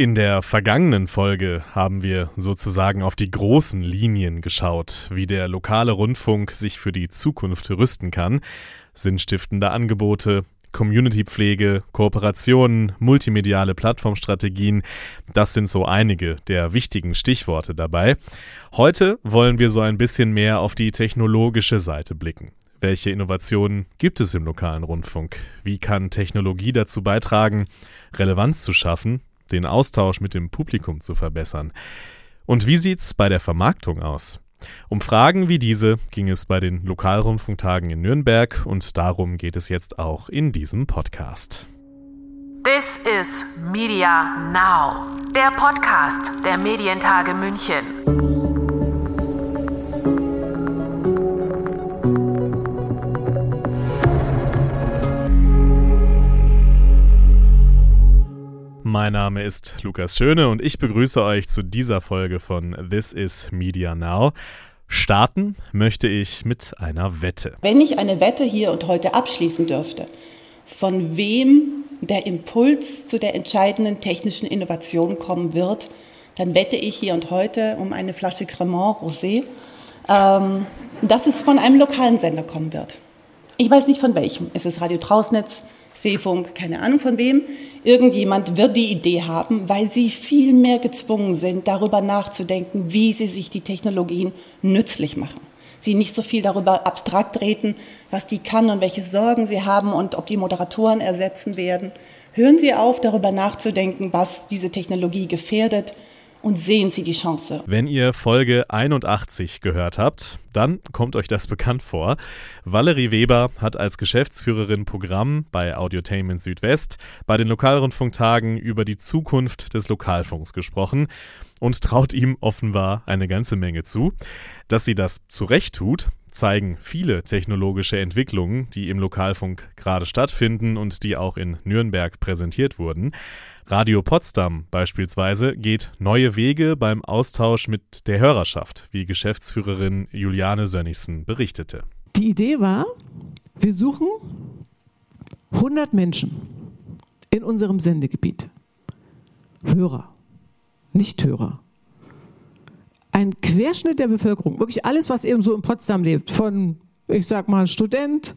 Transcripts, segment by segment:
In der vergangenen Folge haben wir sozusagen auf die großen Linien geschaut, wie der lokale Rundfunk sich für die Zukunft rüsten kann. Sinnstiftende Angebote, Community-Pflege, Kooperationen, multimediale Plattformstrategien, das sind so einige der wichtigen Stichworte dabei. Heute wollen wir so ein bisschen mehr auf die technologische Seite blicken. Welche Innovationen gibt es im lokalen Rundfunk? Wie kann Technologie dazu beitragen, Relevanz zu schaffen den Austausch mit dem Publikum zu verbessern. Und wie sieht's bei der Vermarktung aus? Um Fragen wie diese ging es bei den Lokalrundfunktagen in Nürnberg und darum geht es jetzt auch in diesem Podcast. This is Media Now, der Podcast der Medientage München. Mein Name ist Lukas Schöne und ich begrüße euch zu dieser Folge von This is Media Now. Starten möchte ich mit einer Wette. Wenn ich eine Wette hier und heute abschließen dürfte, von wem der Impuls zu der entscheidenden technischen Innovation kommen wird, dann wette ich hier und heute um eine Flasche Cremant Rosé, ähm, dass es von einem lokalen Sender kommen wird. Ich weiß nicht von welchem. Es ist Radio Trausnitz, Seefunk, keine Ahnung von wem. Irgendjemand wird die Idee haben, weil sie viel mehr gezwungen sind, darüber nachzudenken, wie sie sich die Technologien nützlich machen. Sie nicht so viel darüber abstrakt reden, was die kann und welche Sorgen sie haben und ob die Moderatoren ersetzen werden. Hören Sie auf, darüber nachzudenken, was diese Technologie gefährdet und sehen Sie die Chance. Wenn ihr Folge 81 gehört habt, dann kommt euch das bekannt vor. Valerie Weber hat als Geschäftsführerin Programm bei Audiotainment Südwest bei den Lokalrundfunktagen über die Zukunft des Lokalfunks gesprochen und traut ihm offenbar eine ganze Menge zu. Dass sie das zu Recht tut, zeigen viele technologische Entwicklungen, die im Lokalfunk gerade stattfinden und die auch in Nürnberg präsentiert wurden. Radio Potsdam beispielsweise geht neue Wege beim Austausch mit der Hörerschaft, wie Geschäftsführerin Juliane Sönnigsen berichtete. Die Idee war, wir suchen 100 Menschen in unserem Sendegebiet. Hörer, Nichthörer. Ein Querschnitt der Bevölkerung, wirklich alles, was eben so in Potsdam lebt, von, ich sag mal, Student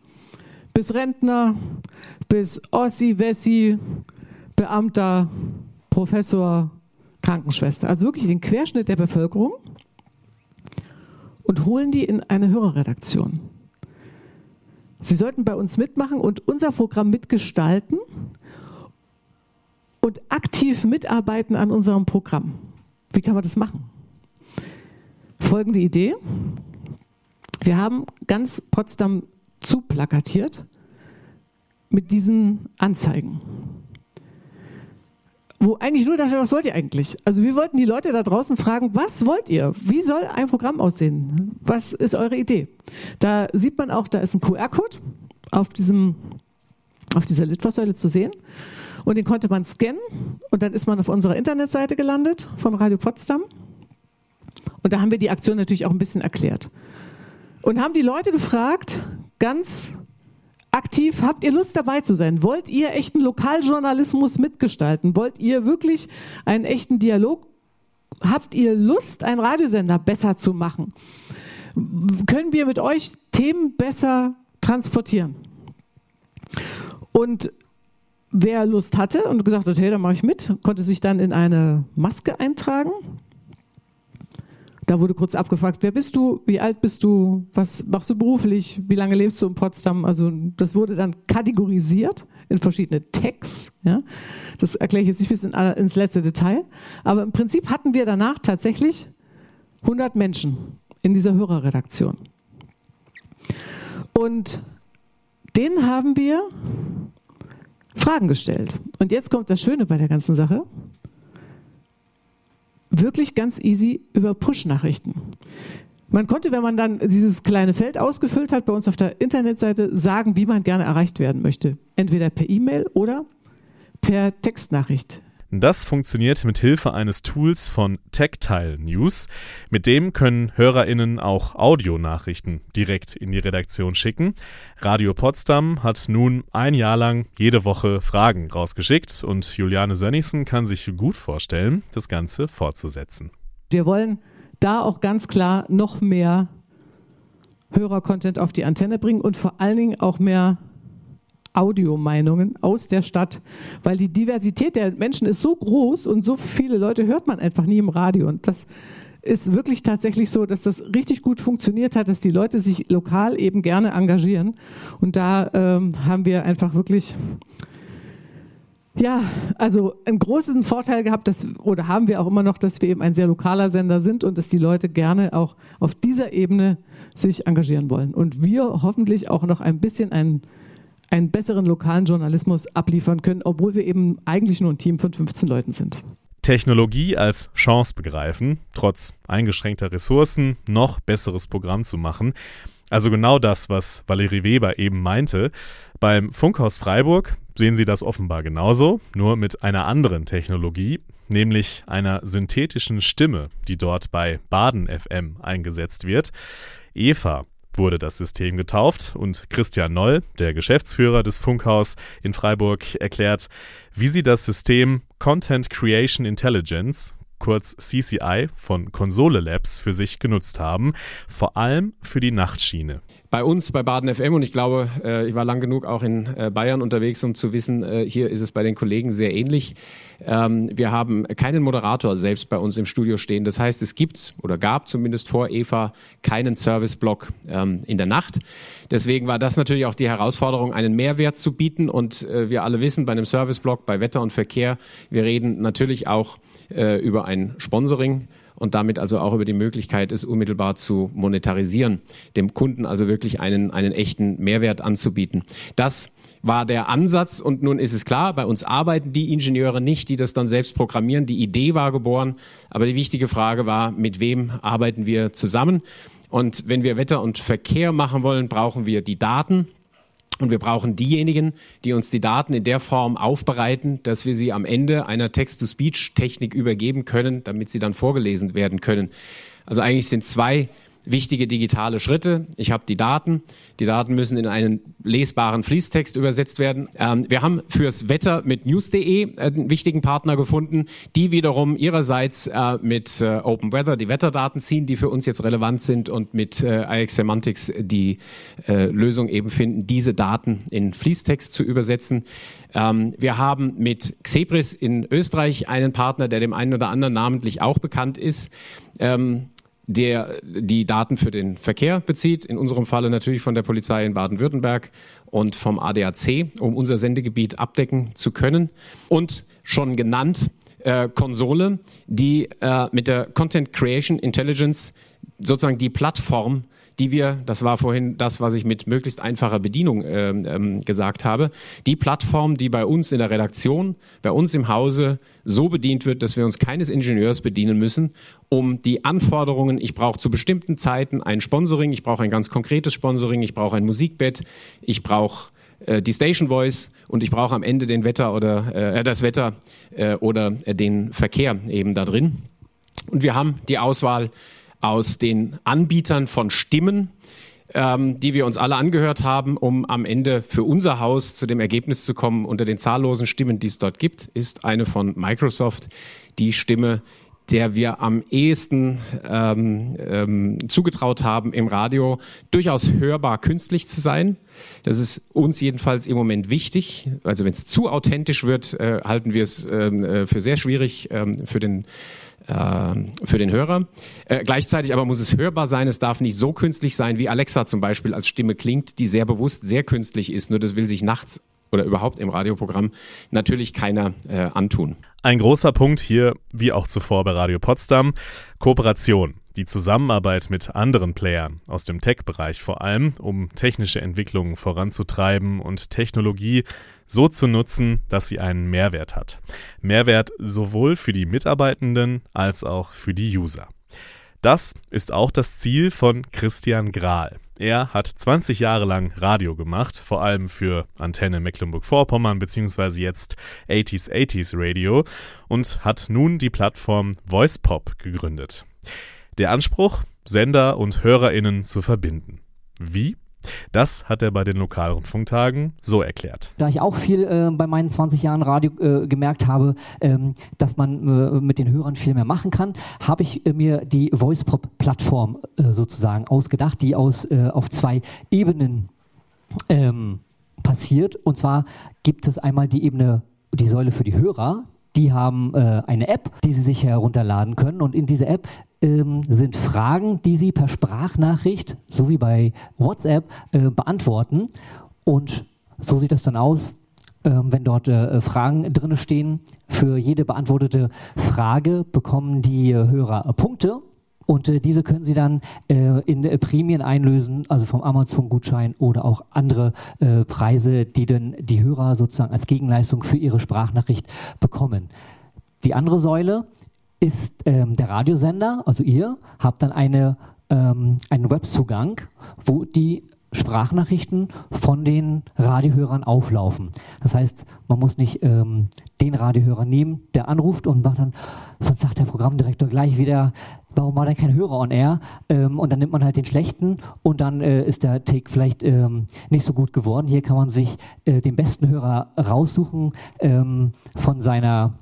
bis Rentner, bis Ossi, Wessi, Beamter, Professor, Krankenschwester. Also wirklich den Querschnitt der Bevölkerung und holen die in eine Hörerredaktion. Sie sollten bei uns mitmachen und unser Programm mitgestalten und aktiv mitarbeiten an unserem Programm. Wie kann man das machen? Folgende Idee. Wir haben ganz Potsdam zuplakatiert mit diesen Anzeigen wo eigentlich nur da steht, was wollt ihr eigentlich? Also wir wollten die Leute da draußen fragen, was wollt ihr? Wie soll ein Programm aussehen? Was ist eure Idee? Da sieht man auch, da ist ein QR-Code auf diesem, auf dieser Litfaßsäule zu sehen. Und den konnte man scannen und dann ist man auf unserer Internetseite gelandet von Radio Potsdam. Und da haben wir die Aktion natürlich auch ein bisschen erklärt. Und haben die Leute gefragt, ganz aktiv, habt ihr Lust dabei zu sein? Wollt ihr echten Lokaljournalismus mitgestalten? Wollt ihr wirklich einen echten Dialog? Habt ihr Lust, einen Radiosender besser zu machen? Können wir mit euch Themen besser transportieren? Und wer Lust hatte und gesagt hat, hey, dann mache ich mit, konnte sich dann in eine Maske eintragen da wurde kurz abgefragt, wer bist du, wie alt bist du, was machst du beruflich, wie lange lebst du in Potsdam? Also das wurde dann kategorisiert in verschiedene Tags. Ja? Das erkläre ich jetzt nicht bis in, ins letzte Detail. Aber im Prinzip hatten wir danach tatsächlich 100 Menschen in dieser Hörerredaktion. Und denen haben wir Fragen gestellt. Und jetzt kommt das Schöne bei der ganzen Sache wirklich ganz easy über Push-Nachrichten. Man konnte, wenn man dann dieses kleine Feld ausgefüllt hat, bei uns auf der Internetseite sagen, wie man gerne erreicht werden möchte. Entweder per E-Mail oder per Textnachricht. Das funktioniert mit Hilfe eines Tools von Tactile News. Mit dem können HörerInnen auch Audionachrichten direkt in die Redaktion schicken. Radio Potsdam hat nun ein Jahr lang jede Woche Fragen rausgeschickt und Juliane Sönnigsen kann sich gut vorstellen, das Ganze fortzusetzen. Wir wollen da auch ganz klar noch mehr Hörercontent auf die Antenne bringen und vor allen Dingen auch mehr Audiomeinungen aus der Stadt, weil die Diversität der Menschen ist so groß und so viele Leute hört man einfach nie im Radio. Und das ist wirklich tatsächlich so, dass das richtig gut funktioniert hat, dass die Leute sich lokal eben gerne engagieren. Und da ähm, haben wir einfach wirklich ja, also einen großen Vorteil gehabt, dass, oder haben wir auch immer noch, dass wir eben ein sehr lokaler Sender sind und dass die Leute gerne auch auf dieser Ebene sich engagieren wollen. Und wir hoffentlich auch noch ein bisschen einen einen besseren lokalen Journalismus abliefern können, obwohl wir eben eigentlich nur ein Team von 15 Leuten sind. Technologie als Chance begreifen, trotz eingeschränkter Ressourcen noch besseres Programm zu machen. Also genau das, was Valerie Weber eben meinte. Beim Funkhaus Freiburg sehen Sie das offenbar genauso, nur mit einer anderen Technologie, nämlich einer synthetischen Stimme, die dort bei Baden FM eingesetzt wird. Eva wurde das System getauft und Christian Noll, der Geschäftsführer des Funkhaus in Freiburg, erklärt, wie sie das System Content Creation Intelligence, kurz CCI, von Konsole Labs für sich genutzt haben, vor allem für die Nachtschiene bei uns bei Baden FM und ich glaube, äh, ich war lang genug auch in äh, Bayern unterwegs, um zu wissen, äh, hier ist es bei den Kollegen sehr ähnlich. Ähm, wir haben keinen Moderator selbst bei uns im Studio stehen. Das heißt, es gibt oder gab zumindest vor Eva keinen Serviceblock ähm, in der Nacht. Deswegen war das natürlich auch die Herausforderung, einen Mehrwert zu bieten. Und äh, wir alle wissen, bei einem Serviceblock, bei Wetter und Verkehr, wir reden natürlich auch äh, über ein Sponsoring und damit also auch über die Möglichkeit, es unmittelbar zu monetarisieren, dem Kunden also wirklich einen, einen echten Mehrwert anzubieten. Das war der Ansatz und nun ist es klar, bei uns arbeiten die Ingenieure nicht, die das dann selbst programmieren. Die Idee war geboren, aber die wichtige Frage war, mit wem arbeiten wir zusammen? Und wenn wir Wetter und Verkehr machen wollen, brauchen wir die Daten. Und wir brauchen diejenigen, die uns die Daten in der Form aufbereiten, dass wir sie am Ende einer Text-to-Speech-Technik übergeben können, damit sie dann vorgelesen werden können. Also eigentlich sind zwei wichtige digitale Schritte. Ich habe die Daten. Die Daten müssen in einen lesbaren Fließtext übersetzt werden. Ähm, wir haben fürs Wetter mit news.de einen wichtigen Partner gefunden, die wiederum ihrerseits äh, mit äh, Open Weather die Wetterdaten ziehen, die für uns jetzt relevant sind und mit äh, IX Semantics die äh, Lösung eben finden, diese Daten in Fließtext zu übersetzen. Ähm, wir haben mit Xebris in Österreich einen Partner, der dem einen oder anderen namentlich auch bekannt ist. Ähm, der die Daten für den Verkehr bezieht, in unserem Falle natürlich von der Polizei in Baden-Württemberg und vom ADAC, um unser Sendegebiet abdecken zu können. Und schon genannt äh, Konsole, die äh, mit der Content Creation Intelligence sozusagen die Plattform die wir, das war vorhin das, was ich mit möglichst einfacher Bedienung äh, ähm, gesagt habe, die Plattform, die bei uns in der Redaktion, bei uns im Hause so bedient wird, dass wir uns keines Ingenieurs bedienen müssen, um die Anforderungen, ich brauche zu bestimmten Zeiten ein Sponsoring, ich brauche ein ganz konkretes Sponsoring, ich brauche ein Musikbett, ich brauche äh, die Station Voice und ich brauche am Ende den Wetter oder äh, das Wetter äh, oder den Verkehr eben da drin. Und wir haben die Auswahl aus den Anbietern von Stimmen, ähm, die wir uns alle angehört haben, um am Ende für unser Haus zu dem Ergebnis zu kommen, unter den zahllosen Stimmen, die es dort gibt, ist eine von Microsoft die Stimme, der wir am ehesten ähm, ähm, zugetraut haben, im Radio durchaus hörbar künstlich zu sein. Das ist uns jedenfalls im Moment wichtig. Also wenn es zu authentisch wird, äh, halten wir es ähm, äh, für sehr schwierig ähm, für den für den Hörer. Äh, gleichzeitig aber muss es hörbar sein. Es darf nicht so künstlich sein, wie Alexa zum Beispiel als Stimme klingt, die sehr bewusst sehr künstlich ist. Nur das will sich nachts oder überhaupt im Radioprogramm natürlich keiner äh, antun. Ein großer Punkt hier, wie auch zuvor bei Radio Potsdam, Kooperation. Die Zusammenarbeit mit anderen Playern aus dem Tech-Bereich vor allem, um technische Entwicklungen voranzutreiben und Technologie so zu nutzen, dass sie einen Mehrwert hat. Mehrwert sowohl für die Mitarbeitenden als auch für die User. Das ist auch das Ziel von Christian Grahl. Er hat 20 Jahre lang Radio gemacht, vor allem für Antenne Mecklenburg-Vorpommern bzw. jetzt 80s 80s Radio und hat nun die Plattform VoicePop gegründet. Der Anspruch, Sender und HörerInnen zu verbinden. Wie? Das hat er bei den Lokalrundfunktagen so erklärt. Da ich auch viel äh, bei meinen 20 Jahren Radio äh, gemerkt habe, ähm, dass man äh, mit den Hörern viel mehr machen kann, habe ich äh, mir die VoicePop-Plattform äh, sozusagen ausgedacht, die aus, äh, auf zwei Ebenen ähm, passiert. Und zwar gibt es einmal die Ebene, die Säule für die Hörer, die haben äh, eine App, die sie sich herunterladen können. Und in dieser App ähm, sind Fragen, die sie per Sprachnachricht, so wie bei WhatsApp, äh, beantworten. Und so sieht das dann aus, ähm, wenn dort äh, Fragen drin stehen. Für jede beantwortete Frage bekommen die Hörer Punkte. Und äh, diese können Sie dann äh, in äh, Prämien einlösen, also vom Amazon-Gutschein oder auch andere äh, Preise, die dann die Hörer sozusagen als Gegenleistung für ihre Sprachnachricht bekommen. Die andere Säule ist ähm, der Radiosender, also ihr habt dann eine, ähm, einen Webzugang, wo die Sprachnachrichten von den Radiohörern auflaufen. Das heißt, man muss nicht ähm, den Radiohörer nehmen, der anruft und macht dann, sonst sagt der Programmdirektor gleich wieder, warum war denn kein Hörer on air? Ähm, und dann nimmt man halt den schlechten und dann äh, ist der Take vielleicht ähm, nicht so gut geworden. Hier kann man sich äh, den besten Hörer raussuchen ähm, von seiner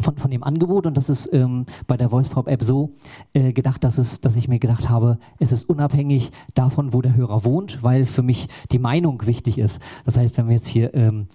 von, von dem Angebot und das ist ähm, bei der VoicePop App so äh, gedacht, dass, es, dass ich mir gedacht habe, es ist unabhängig davon, wo der Hörer wohnt, weil für mich die Meinung wichtig ist. Das heißt, wenn wir jetzt hier ähm,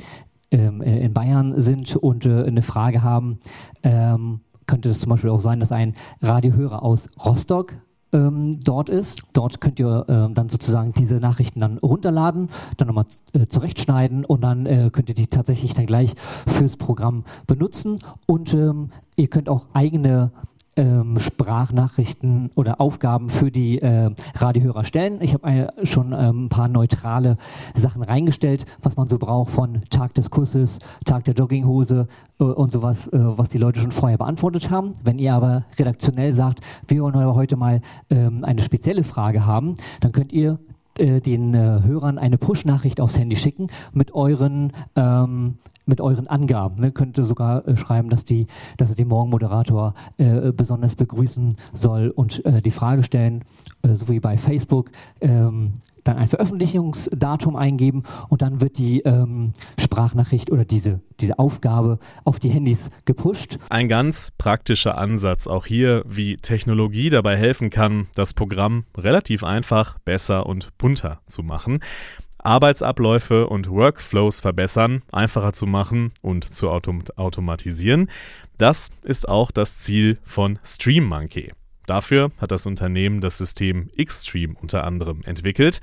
ähm, äh, in Bayern sind und äh, eine Frage haben, ähm, könnte es zum Beispiel auch sein, dass ein Radiohörer aus Rostock ähm, dort ist. Dort könnt ihr ähm, dann sozusagen diese Nachrichten dann runterladen, dann nochmal äh, zurechtschneiden und dann äh, könnt ihr die tatsächlich dann gleich fürs Programm benutzen und ähm, ihr könnt auch eigene ähm, Sprachnachrichten oder Aufgaben für die äh, Radiohörer stellen. Ich habe schon ähm, ein paar neutrale Sachen reingestellt, was man so braucht von Tag des Kusses, Tag der Jogginghose äh, und sowas, äh, was die Leute schon vorher beantwortet haben. Wenn ihr aber redaktionell sagt, wir wollen heute mal ähm, eine spezielle Frage haben, dann könnt ihr äh, den äh, Hörern eine Push-Nachricht aufs Handy schicken mit euren ähm, mit euren Angaben. Ne? Könnte sogar äh, schreiben, dass, die, dass er den Morgenmoderator äh, besonders begrüßen soll und äh, die Frage stellen, so wie bei Facebook, ähm, dann ein Veröffentlichungsdatum eingeben und dann wird die ähm, Sprachnachricht oder diese, diese Aufgabe auf die Handys gepusht. Ein ganz praktischer Ansatz auch hier, wie Technologie dabei helfen kann, das Programm relativ einfach, besser und bunter zu machen. Arbeitsabläufe und Workflows verbessern, einfacher zu machen und zu autom automatisieren. Das ist auch das Ziel von StreamMonkey. Dafür hat das Unternehmen das System Xstream unter anderem entwickelt.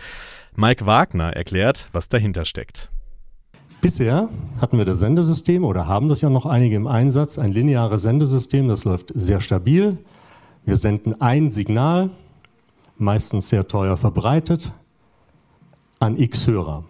Mike Wagner erklärt, was dahinter steckt. Bisher hatten wir das Sendesystem oder haben das ja noch einige im Einsatz, ein lineares Sendesystem, das läuft sehr stabil. Wir senden ein Signal, meistens sehr teuer verbreitet, an X Hörer.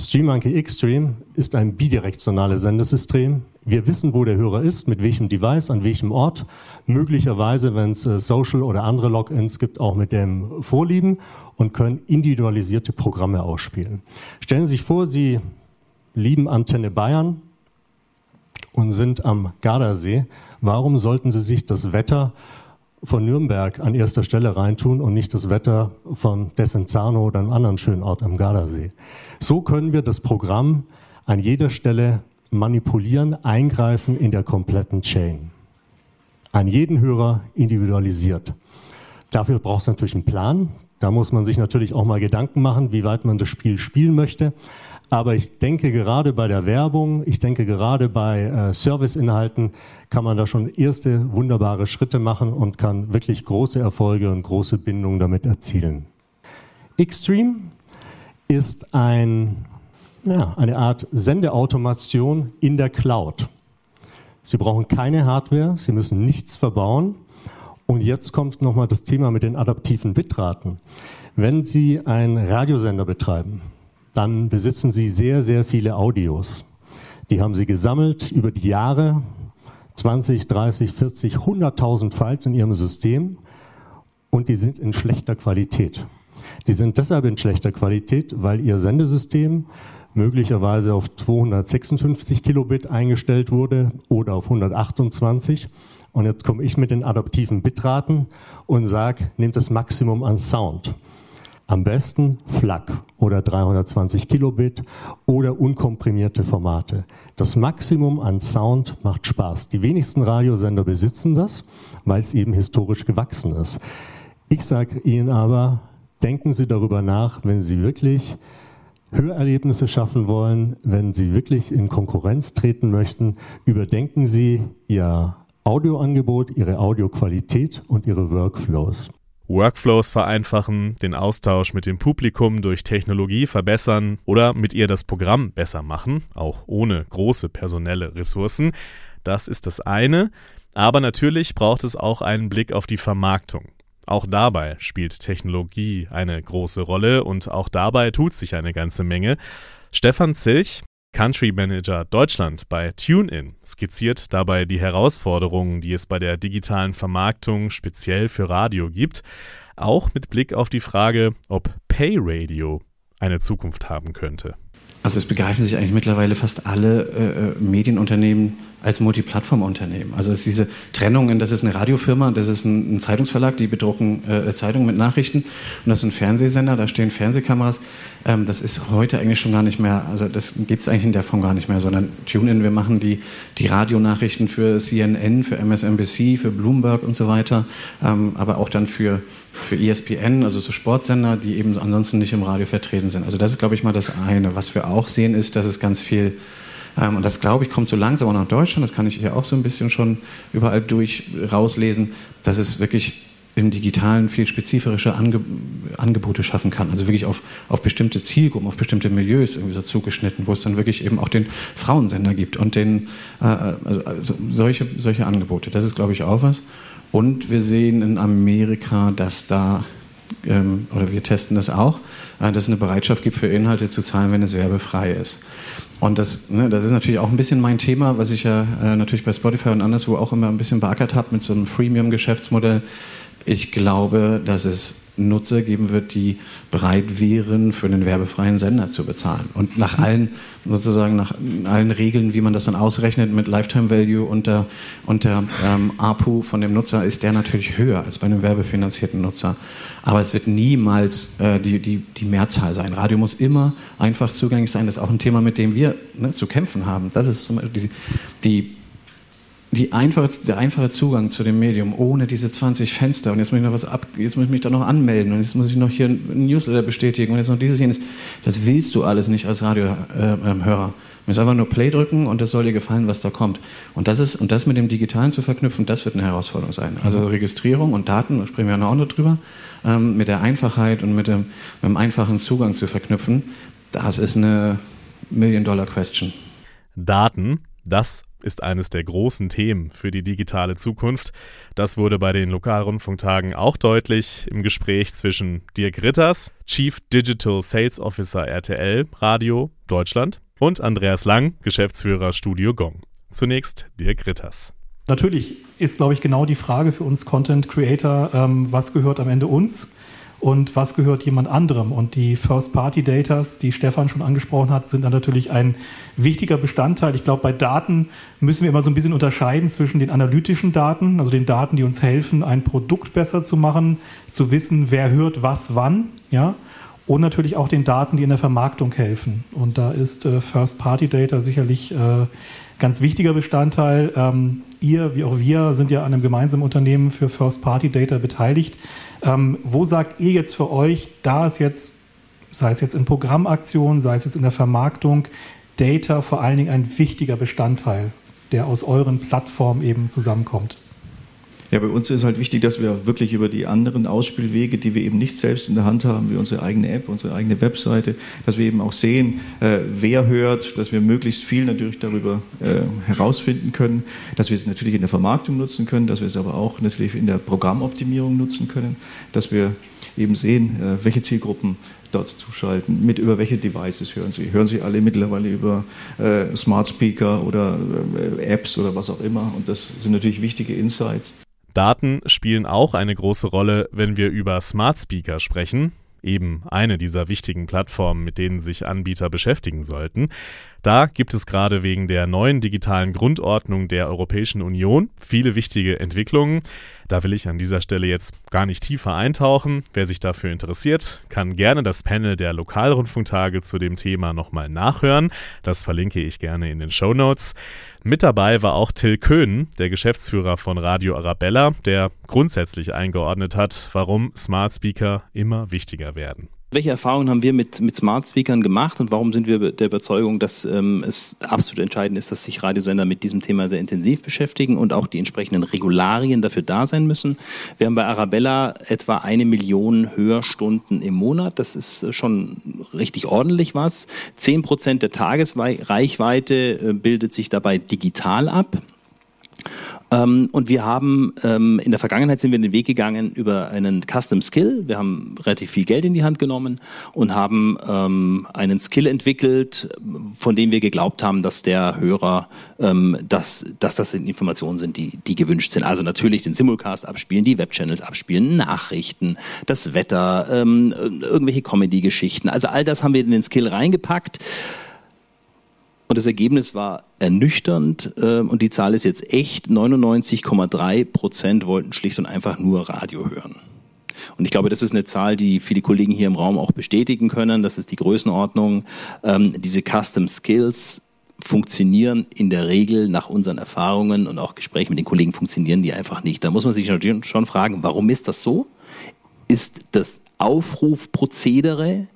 StreamMonkey Xstream ist ein bidirektionales Sendesystem. Wir wissen, wo der Hörer ist, mit welchem Device, an welchem Ort. Möglicherweise, wenn es äh, Social oder andere Logins gibt, auch mit dem Vorlieben und können individualisierte Programme ausspielen. Stellen Sie sich vor, Sie lieben Antenne Bayern und sind am Gardasee. Warum sollten Sie sich das Wetter von Nürnberg an erster Stelle reintun und nicht das Wetter von Desenzano oder einem anderen schönen Ort am Gardasee. So können wir das Programm an jeder Stelle manipulieren, eingreifen in der kompletten Chain. An jeden Hörer individualisiert. Dafür braucht es natürlich einen Plan. Da muss man sich natürlich auch mal Gedanken machen, wie weit man das Spiel spielen möchte. Aber ich denke gerade bei der Werbung, ich denke gerade bei äh, Serviceinhalten kann man da schon erste wunderbare Schritte machen und kann wirklich große Erfolge und große Bindungen damit erzielen. Xstream ist ein, ja, eine Art Sendeautomation in der Cloud. Sie brauchen keine Hardware, Sie müssen nichts verbauen. Und jetzt kommt nochmal das Thema mit den adaptiven Bitraten. Wenn Sie einen Radiosender betreiben, dann besitzen Sie sehr, sehr viele Audios. Die haben Sie gesammelt über die Jahre, 20, 30, 40, 100.000 Files in ihrem System und die sind in schlechter Qualität. Die sind deshalb in schlechter Qualität, weil ihr Sendesystem möglicherweise auf 256 Kilobit eingestellt wurde oder auf 128. Und jetzt komme ich mit den adaptiven Bitraten und sage, nehmt das Maximum an Sound. Am besten FLAC oder 320 Kilobit oder unkomprimierte Formate. Das Maximum an Sound macht Spaß. Die wenigsten Radiosender besitzen das, weil es eben historisch gewachsen ist. Ich sage Ihnen aber, denken Sie darüber nach, wenn Sie wirklich Hörerlebnisse schaffen wollen, wenn Sie wirklich in Konkurrenz treten möchten, überdenken Sie Ihr Audioangebot, Ihre Audioqualität und Ihre Workflows. Workflows vereinfachen, den Austausch mit dem Publikum durch Technologie verbessern oder mit ihr das Programm besser machen, auch ohne große personelle Ressourcen. Das ist das eine. Aber natürlich braucht es auch einen Blick auf die Vermarktung. Auch dabei spielt Technologie eine große Rolle und auch dabei tut sich eine ganze Menge. Stefan Zilch, Country Manager Deutschland bei TuneIn, skizziert dabei die Herausforderungen, die es bei der digitalen Vermarktung speziell für Radio gibt, auch mit Blick auf die Frage, ob Pay Radio eine Zukunft haben könnte. Also es begreifen sich eigentlich mittlerweile fast alle äh, äh Medienunternehmen als Multiplattformunternehmen. Also es ist diese Trennung das ist eine Radiofirma, das ist ein, ein Zeitungsverlag, die bedrucken äh, Zeitungen mit Nachrichten und das ist ein Fernsehsender, da stehen Fernsehkameras. Ähm, das ist heute eigentlich schon gar nicht mehr, also das gibt es eigentlich in der Form gar nicht mehr, sondern TuneIn, wir machen die, die Radionachrichten für CNN, für MSNBC, für Bloomberg und so weiter, ähm, aber auch dann für für ESPN, also so Sportsender, die eben ansonsten nicht im Radio vertreten sind. Also das ist, glaube ich, mal das eine. Was wir auch sehen, ist, dass es ganz viel, ähm, und das, glaube ich, kommt so langsam auch nach Deutschland, das kann ich hier auch so ein bisschen schon überall durch rauslesen, dass es wirklich im Digitalen viel spezifische Ange Angebote schaffen kann. Also wirklich auf, auf bestimmte Zielgruppen, auf bestimmte Milieus irgendwie so zugeschnitten, wo es dann wirklich eben auch den Frauensender gibt und den, äh, also, also solche, solche Angebote. Das ist, glaube ich, auch was. Und wir sehen in Amerika, dass da, ähm, oder wir testen das auch, äh, dass es eine Bereitschaft gibt, für Inhalte zu zahlen, wenn es werbefrei ist. Und das, ne, das ist natürlich auch ein bisschen mein Thema, was ich ja äh, natürlich bei Spotify und anderswo auch immer ein bisschen beackert habe mit so einem Freemium-Geschäftsmodell. Ich glaube, dass es Nutzer geben wird, die bereit wären, für einen werbefreien Sender zu bezahlen. Und nach allen, sozusagen nach allen Regeln, wie man das dann ausrechnet mit Lifetime Value und der ähm, APU von dem Nutzer, ist der natürlich höher als bei einem werbefinanzierten Nutzer. Aber es wird niemals äh, die, die, die Mehrzahl sein. Radio muss immer einfach zugänglich sein. Das ist auch ein Thema, mit dem wir ne, zu kämpfen haben. Das ist die die einfache, der einfache Zugang zu dem Medium ohne diese 20 Fenster und jetzt muss ich noch was ab, jetzt muss ich mich da noch anmelden und jetzt muss ich noch hier ein Newsletter bestätigen und jetzt noch dieses jenes. Das willst du alles nicht als Radiohörer. Äh, ähm, du musst einfach nur Play drücken und das soll dir gefallen, was da kommt. Und das ist und das mit dem Digitalen zu verknüpfen, das wird eine Herausforderung sein. Also Registrierung und Daten, da sprechen wir ja auch noch drüber, ähm, mit der Einfachheit und mit dem, mit dem einfachen Zugang zu verknüpfen, das ist eine Million-Dollar-Question. Daten, das ist eines der großen Themen für die digitale Zukunft. Das wurde bei den Lokalrundfunktagen auch deutlich im Gespräch zwischen Dirk Ritters, Chief Digital Sales Officer RTL Radio Deutschland, und Andreas Lang, Geschäftsführer Studio Gong. Zunächst Dirk Ritters. Natürlich ist, glaube ich, genau die Frage für uns Content Creator, ähm, was gehört am Ende uns? Und was gehört jemand anderem. Und die First-Party-Datas, die Stefan schon angesprochen hat, sind dann natürlich ein wichtiger Bestandteil. Ich glaube, bei Daten müssen wir immer so ein bisschen unterscheiden zwischen den analytischen Daten, also den Daten, die uns helfen, ein Produkt besser zu machen, zu wissen, wer hört was wann, ja, und natürlich auch den Daten, die in der Vermarktung helfen. Und da ist äh, First-Party-Data sicherlich äh, ganz wichtiger Bestandteil. Ähm, ihr, wie auch wir, sind ja an einem gemeinsamen Unternehmen für First-Party-Data beteiligt. Ähm, wo sagt ihr jetzt für euch, da ist jetzt, sei es jetzt in Programmaktionen, sei es jetzt in der Vermarktung, Data vor allen Dingen ein wichtiger Bestandteil, der aus euren Plattformen eben zusammenkommt? Ja, bei uns ist halt wichtig, dass wir wirklich über die anderen Ausspielwege, die wir eben nicht selbst in der Hand haben, wie unsere eigene App, unsere eigene Webseite, dass wir eben auch sehen, äh, wer hört, dass wir möglichst viel natürlich darüber äh, herausfinden können, dass wir es natürlich in der Vermarktung nutzen können, dass wir es aber auch natürlich in der Programmoptimierung nutzen können, dass wir eben sehen, äh, welche Zielgruppen dort zuschalten. Mit über welche Devices hören Sie? Hören Sie alle mittlerweile über äh, Smart Speaker oder äh, Apps oder was auch immer? Und das sind natürlich wichtige Insights. Daten spielen auch eine große Rolle, wenn wir über Smart Speaker sprechen eben eine dieser wichtigen Plattformen, mit denen sich Anbieter beschäftigen sollten. Da gibt es gerade wegen der neuen digitalen Grundordnung der Europäischen Union viele wichtige Entwicklungen. Da will ich an dieser Stelle jetzt gar nicht tiefer eintauchen. Wer sich dafür interessiert, kann gerne das Panel der Lokalrundfunktage zu dem Thema nochmal nachhören. Das verlinke ich gerne in den Show Notes. Mit dabei war auch Till Köhn, der Geschäftsführer von Radio Arabella, der grundsätzlich eingeordnet hat, warum Smart Speaker immer wichtiger werden. Welche Erfahrungen haben wir mit, mit Smart Speakern gemacht und warum sind wir der Überzeugung, dass ähm, es absolut entscheidend ist, dass sich Radiosender mit diesem Thema sehr intensiv beschäftigen und auch die entsprechenden Regularien dafür da sein müssen? Wir haben bei Arabella etwa eine Million Hörstunden im Monat. Das ist schon richtig ordentlich was. Zehn Prozent der Tagesreichweite äh, bildet sich dabei digital ab. Ähm, und wir haben ähm, in der Vergangenheit sind wir den Weg gegangen über einen Custom Skill. Wir haben relativ viel Geld in die Hand genommen und haben ähm, einen Skill entwickelt, von dem wir geglaubt haben, dass der Hörer, ähm, dass, dass das Informationen sind, die, die gewünscht sind. Also natürlich den Simulcast abspielen, die Webchannels abspielen, Nachrichten, das Wetter, ähm, irgendwelche Comedy-Geschichten. Also all das haben wir in den Skill reingepackt. Und das Ergebnis war ernüchternd äh, und die Zahl ist jetzt echt. 99,3 Prozent wollten schlicht und einfach nur Radio hören. Und ich glaube, das ist eine Zahl, die viele Kollegen hier im Raum auch bestätigen können. Das ist die Größenordnung. Ähm, diese Custom Skills funktionieren in der Regel nach unseren Erfahrungen und auch Gesprächen mit den Kollegen funktionieren die einfach nicht. Da muss man sich schon fragen, warum ist das so? Ist das Aufrufprozedere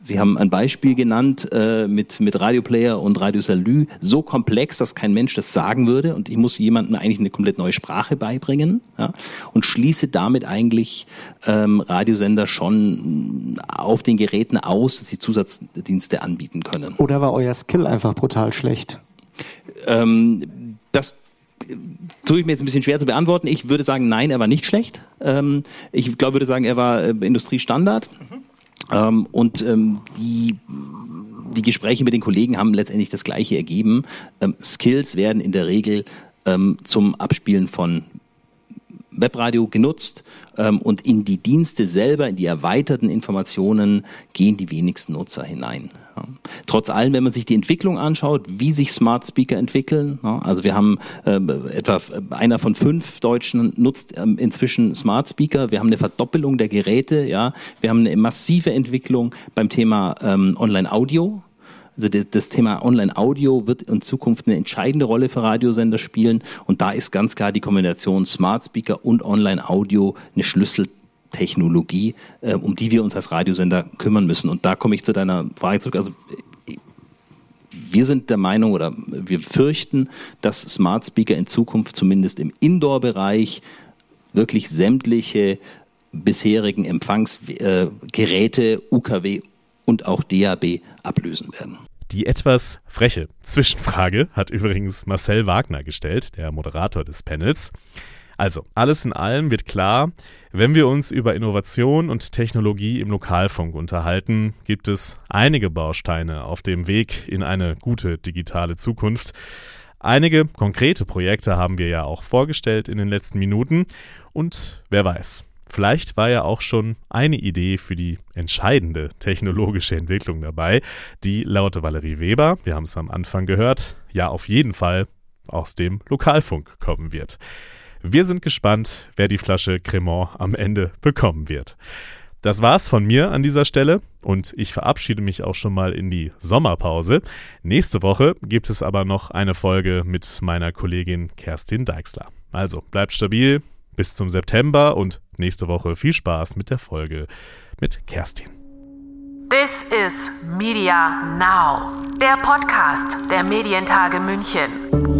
Sie haben ein Beispiel genannt äh, mit, mit Radioplayer und Radio Salü, so komplex, dass kein Mensch das sagen würde und ich muss jemandem eigentlich eine komplett neue Sprache beibringen ja, und schließe damit eigentlich ähm, Radiosender schon auf den Geräten aus, dass sie Zusatzdienste anbieten können. Oder war euer Skill einfach brutal schlecht? Ähm, das tue ich mir jetzt ein bisschen schwer zu beantworten. Ich würde sagen, nein, er war nicht schlecht. Ähm, ich glaube, würde sagen, er war äh, Industriestandard. Mhm. Ähm, und ähm, die, die Gespräche mit den Kollegen haben letztendlich das Gleiche ergeben. Ähm, Skills werden in der Regel ähm, zum Abspielen von Webradio genutzt ähm, und in die Dienste selber, in die erweiterten Informationen gehen die wenigsten Nutzer hinein. Ja. Trotz allem, wenn man sich die Entwicklung anschaut, wie sich Smart Speaker entwickeln, ja, also wir haben äh, etwa einer von fünf Deutschen nutzt äh, inzwischen Smart Speaker, wir haben eine Verdoppelung der Geräte, ja, wir haben eine massive Entwicklung beim Thema ähm, Online-Audio, also das, Thema Online-Audio wird in Zukunft eine entscheidende Rolle für Radiosender spielen. Und da ist ganz klar die Kombination Smart Speaker und Online-Audio eine Schlüsseltechnologie, äh, um die wir uns als Radiosender kümmern müssen. Und da komme ich zu deiner Frage zurück. Also wir sind der Meinung oder wir fürchten, dass Smart Speaker in Zukunft zumindest im Indoor-Bereich wirklich sämtliche bisherigen Empfangsgeräte, UKW und auch DAB ablösen werden. Die etwas freche Zwischenfrage hat übrigens Marcel Wagner gestellt, der Moderator des Panels. Also, alles in allem wird klar, wenn wir uns über Innovation und Technologie im Lokalfunk unterhalten, gibt es einige Bausteine auf dem Weg in eine gute digitale Zukunft. Einige konkrete Projekte haben wir ja auch vorgestellt in den letzten Minuten und wer weiß, Vielleicht war ja auch schon eine Idee für die entscheidende technologische Entwicklung dabei, die laut Valerie Weber, wir haben es am Anfang gehört, ja auf jeden Fall aus dem Lokalfunk kommen wird. Wir sind gespannt, wer die Flasche Cremant am Ende bekommen wird. Das war's von mir an dieser Stelle und ich verabschiede mich auch schon mal in die Sommerpause. Nächste Woche gibt es aber noch eine Folge mit meiner Kollegin Kerstin Deixler. Also bleibt stabil, bis zum September und nächste Woche viel Spaß mit der Folge mit Kerstin. This is Media Now, der Podcast der Medientage München.